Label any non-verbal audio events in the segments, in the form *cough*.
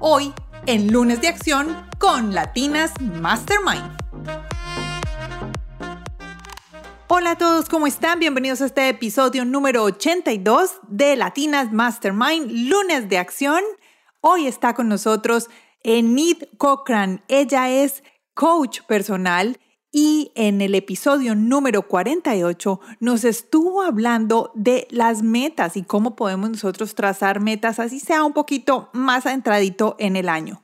hoy en Lunes de Acción con Latinas Mastermind. Hola a todos, ¿cómo están? Bienvenidos a este episodio número 82 de Latinas Mastermind, Lunes de Acción. Hoy está con nosotros Enid Cochran. Ella es coach personal y en el episodio número 48 nos estuvo hablando de las metas y cómo podemos nosotros trazar metas así sea un poquito más adentradito en el año.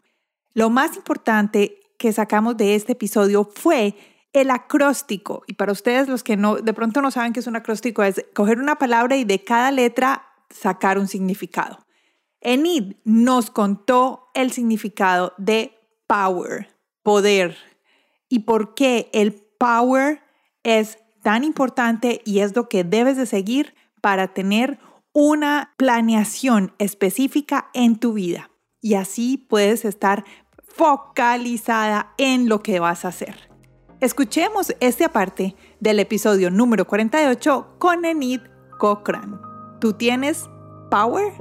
Lo más importante que sacamos de este episodio fue el acróstico. Y para ustedes los que no de pronto no saben qué es un acróstico es coger una palabra y de cada letra sacar un significado. Enid nos contó el significado de power, poder, y por qué el power es tan importante y es lo que debes de seguir para tener una planeación específica en tu vida. Y así puedes estar focalizada en lo que vas a hacer. Escuchemos esta parte del episodio número 48 con Enid Cochran. ¿Tú tienes power?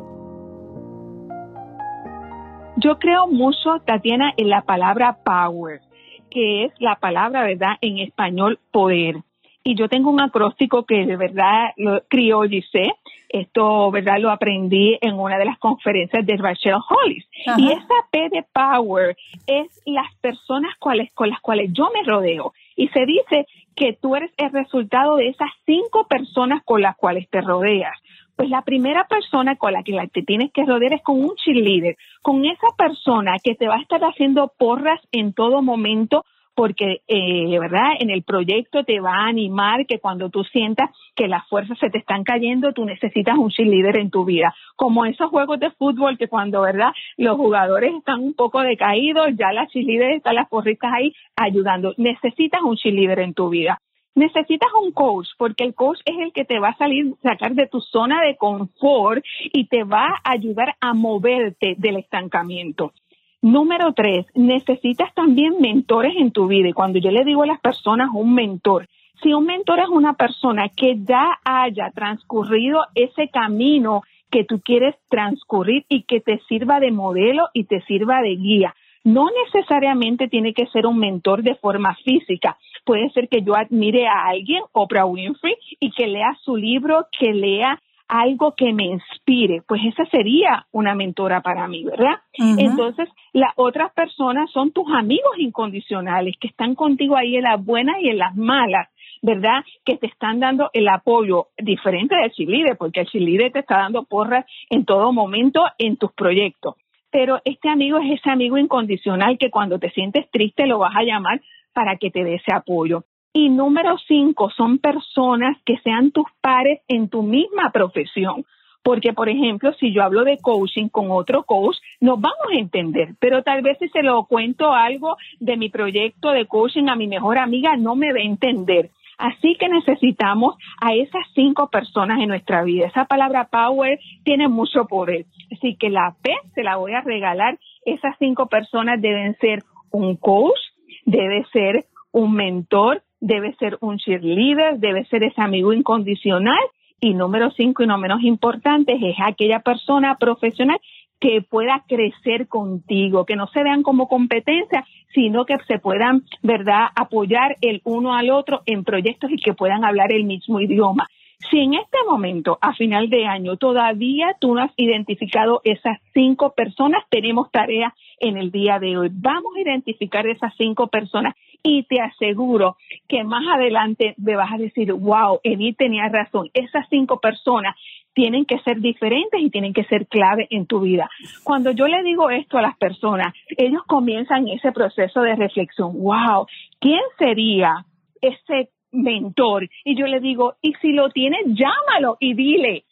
Yo creo mucho, Tatiana, en la palabra power que es la palabra, ¿verdad? En español, poder. Y yo tengo un acróstico que de verdad lo criollicé. Esto, ¿verdad? Lo aprendí en una de las conferencias de Rachel Hollis. Y esa P de Power es las personas cuales, con las cuales yo me rodeo. Y se dice que tú eres el resultado de esas cinco personas con las cuales te rodeas. Pues la primera persona con la que te tienes que rodear es con un cheerleader, con esa persona que te va a estar haciendo porras en todo momento porque, eh, ¿verdad? En el proyecto te va a animar que cuando tú sientas que las fuerzas se te están cayendo, tú necesitas un cheerleader en tu vida. Como esos juegos de fútbol que cuando, ¿verdad? Los jugadores están un poco decaídos, ya las cheerleaders están las porritas ahí ayudando. Necesitas un cheerleader en tu vida. Necesitas un coach porque el coach es el que te va a salir, sacar de tu zona de confort y te va a ayudar a moverte del estancamiento. Número tres, necesitas también mentores en tu vida. Y cuando yo le digo a las personas un mentor, si un mentor es una persona que ya haya transcurrido ese camino que tú quieres transcurrir y que te sirva de modelo y te sirva de guía. No necesariamente tiene que ser un mentor de forma física. Puede ser que yo admire a alguien, Oprah Winfrey, y que lea su libro, que lea algo que me inspire, pues esa sería una mentora para mí, ¿verdad? Entonces, las otras personas son tus amigos incondicionales que están contigo ahí en las buenas y en las malas. ¿verdad? Que te están dando el apoyo diferente del Chilide, porque el Chilide te está dando porras en todo momento en tus proyectos. Pero este amigo es ese amigo incondicional que cuando te sientes triste lo vas a llamar para que te dé ese apoyo. Y número cinco, son personas que sean tus pares en tu misma profesión. Porque, por ejemplo, si yo hablo de coaching con otro coach, nos vamos a entender, pero tal vez si se lo cuento algo de mi proyecto de coaching a mi mejor amiga, no me va a entender. Así que necesitamos a esas cinco personas en nuestra vida. Esa palabra power tiene mucho poder. Así que la P se la voy a regalar. Esas cinco personas deben ser un coach, debe ser un mentor, debe ser un cheerleader, debe ser ese amigo incondicional. Y número cinco, y no menos importante, es aquella persona profesional que pueda crecer contigo, que no se vean como competencia, sino que se puedan, ¿verdad?, apoyar el uno al otro en proyectos y que puedan hablar el mismo idioma. Si en este momento, a final de año, todavía tú no has identificado esas cinco personas, tenemos tarea en el día de hoy. Vamos a identificar esas cinco personas y te aseguro que más adelante me vas a decir, wow, Edith tenía razón, esas cinco personas tienen que ser diferentes y tienen que ser clave en tu vida. Cuando yo le digo esto a las personas, ellos comienzan ese proceso de reflexión, wow, ¿quién sería ese mentor? Y yo le digo, y si lo tienes, llámalo y dile,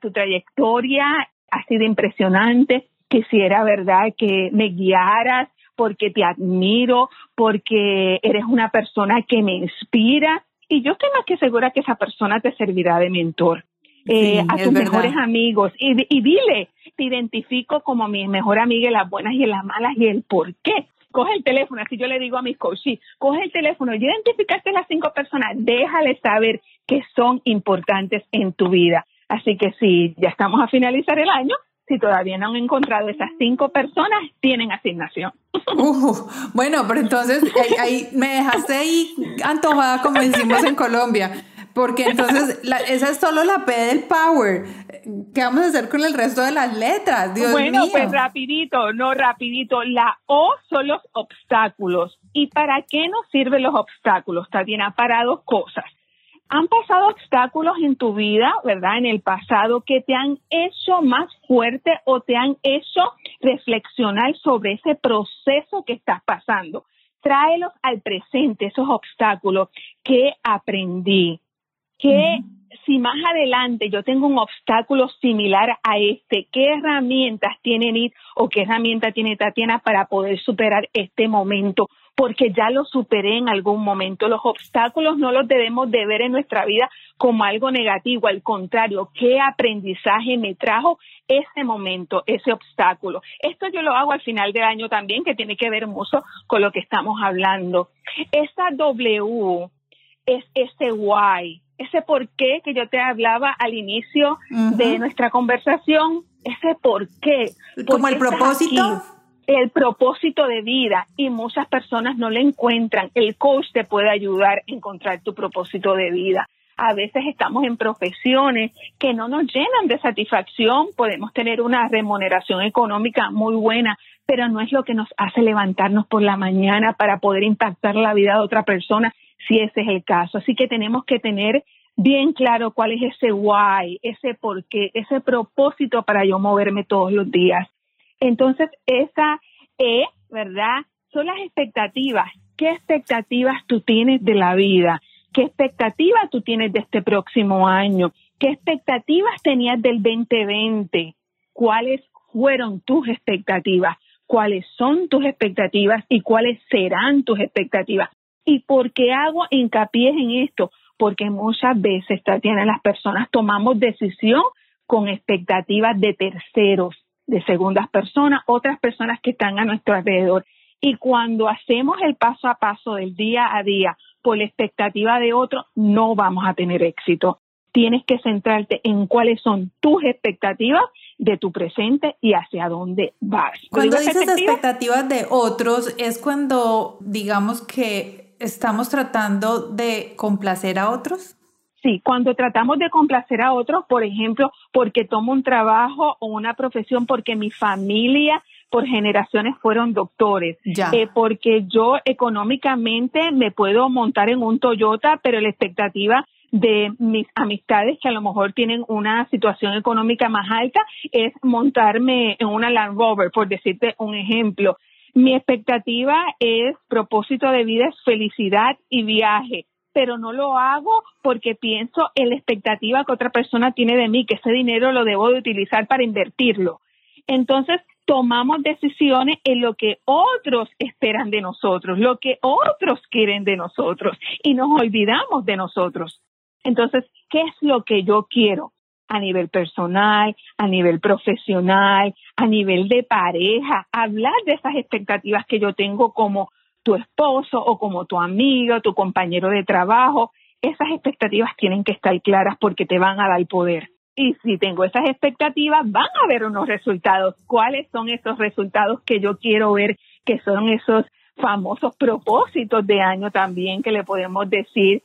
tu trayectoria ha sido impresionante, quisiera, ¿verdad?, que me guiaras porque te admiro, porque eres una persona que me inspira y yo estoy más que segura que esa persona te servirá de mentor. Eh, a tus mejores amigos y, y dile, te identifico como mi mejor amiga en las buenas y en las malas y el por qué. Coge el teléfono, así yo le digo a mis coaches, coge el teléfono, identificaste las cinco personas, déjale saber que son importantes en tu vida. Así que si ya estamos a finalizar el año, si todavía no han encontrado esas cinco personas, tienen asignación. Uh, bueno, pero entonces ahí, me dejaste ahí antojada, como decimos en Colombia, porque entonces *laughs* esa es solo la P del Power. ¿Qué vamos a hacer con el resto de las letras? Dios bueno, pues rapidito, no rapidito. La O son los obstáculos. ¿Y para qué nos sirven los obstáculos, Tatiana? Para dos cosas han pasado obstáculos en tu vida, ¿verdad? En el pasado que te han hecho más fuerte o te han hecho reflexionar sobre ese proceso que estás pasando. Tráelos al presente, esos obstáculos que aprendí, que si más adelante yo tengo un obstáculo similar a este, ¿qué herramientas tiene NIT o qué herramienta tiene Tatiana para poder superar este momento? porque ya lo superé en algún momento. Los obstáculos no los debemos de ver en nuestra vida como algo negativo, al contrario, qué aprendizaje me trajo ese momento, ese obstáculo. Esto yo lo hago al final del año también, que tiene que ver mucho con lo que estamos hablando. Esa W es ese why, ese por qué que yo te hablaba al inicio de nuestra conversación, ese por qué. Como el propósito el propósito de vida y muchas personas no le encuentran. El coach te puede ayudar a encontrar tu propósito de vida. A veces estamos en profesiones que no nos llenan de satisfacción, podemos tener una remuneración económica muy buena, pero no es lo que nos hace levantarnos por la mañana para poder impactar la vida de otra persona, si ese es el caso. Así que tenemos que tener bien claro cuál es ese why, ese por qué, ese propósito para yo moverme todos los días. Entonces, esa E, ¿verdad? Son las expectativas. ¿Qué expectativas tú tienes de la vida? ¿Qué expectativas tú tienes de este próximo año? ¿Qué expectativas tenías del 2020? ¿Cuáles fueron tus expectativas? ¿Cuáles son tus expectativas y cuáles serán tus expectativas? ¿Y por qué hago hincapié en esto? Porque muchas veces, Tatiana, las personas tomamos decisión con expectativas de terceros de segundas personas, otras personas que están a nuestro alrededor. Y cuando hacemos el paso a paso del día a día por la expectativa de otro, no vamos a tener éxito. Tienes que centrarte en cuáles son tus expectativas de tu presente y hacia dónde vas. Cuando dices expectativas de otros, es cuando digamos que estamos tratando de complacer a otros. Sí, cuando tratamos de complacer a otros, por ejemplo, porque tomo un trabajo o una profesión porque mi familia por generaciones fueron doctores, eh, porque yo económicamente me puedo montar en un Toyota, pero la expectativa de mis amistades que a lo mejor tienen una situación económica más alta es montarme en una Land Rover, por decirte un ejemplo. Mi expectativa es propósito de vida, es felicidad y viaje pero no lo hago porque pienso en la expectativa que otra persona tiene de mí, que ese dinero lo debo de utilizar para invertirlo. Entonces, tomamos decisiones en lo que otros esperan de nosotros, lo que otros quieren de nosotros y nos olvidamos de nosotros. Entonces, ¿qué es lo que yo quiero? A nivel personal, a nivel profesional, a nivel de pareja, hablar de esas expectativas que yo tengo como tu esposo o como tu amigo, tu compañero de trabajo. Esas expectativas tienen que estar claras porque te van a dar poder. Y si tengo esas expectativas, van a haber unos resultados. ¿Cuáles son esos resultados que yo quiero ver? Que son esos famosos propósitos de año también que le podemos decir.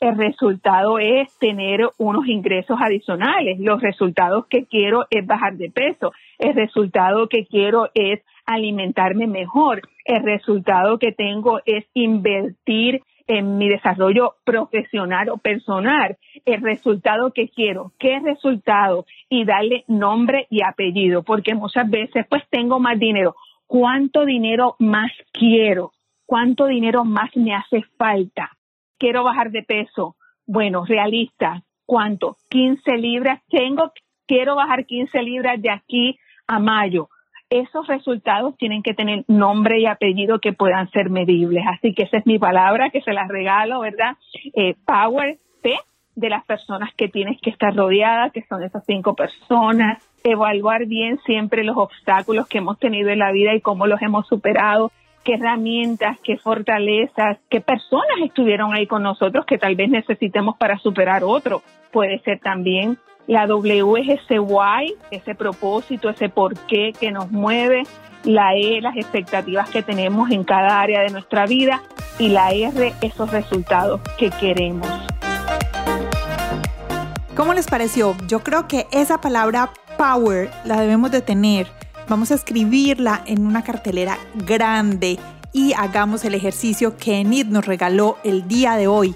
El resultado es tener unos ingresos adicionales. Los resultados que quiero es bajar de peso. El resultado que quiero es alimentarme mejor. El resultado que tengo es invertir en mi desarrollo profesional o personal. El resultado que quiero, qué resultado y darle nombre y apellido, porque muchas veces pues tengo más dinero. ¿Cuánto dinero más quiero? ¿Cuánto dinero más me hace falta? Quiero bajar de peso. Bueno, realista. ¿Cuánto? 15 libras. Tengo, quiero bajar 15 libras de aquí a mayo esos resultados tienen que tener nombre y apellido que puedan ser medibles. Así que esa es mi palabra que se las regalo, ¿verdad? Eh, power P de las personas que tienes que estar rodeada, que son esas cinco personas, evaluar bien siempre los obstáculos que hemos tenido en la vida y cómo los hemos superado, qué herramientas, qué fortalezas, qué personas estuvieron ahí con nosotros que tal vez necesitemos para superar otro. Puede ser también la W es ese why, ese propósito, ese por qué que nos mueve. La E, las expectativas que tenemos en cada área de nuestra vida. Y la R, esos resultados que queremos. ¿Cómo les pareció? Yo creo que esa palabra power la debemos de tener. Vamos a escribirla en una cartelera grande y hagamos el ejercicio que Enid nos regaló el día de hoy.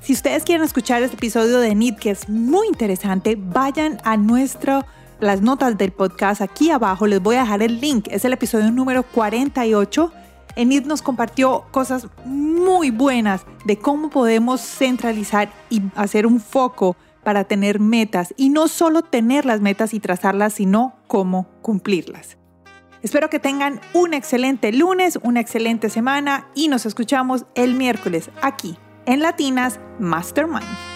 Si ustedes quieren escuchar este episodio de NIT, que es muy interesante, vayan a nuestro, las notas del podcast aquí abajo. Les voy a dejar el link. Es el episodio número 48. Enid nos compartió cosas muy buenas de cómo podemos centralizar y hacer un foco para tener metas. Y no solo tener las metas y trazarlas, sino cómo cumplirlas. Espero que tengan un excelente lunes, una excelente semana y nos escuchamos el miércoles aquí en Latinas Mastermind.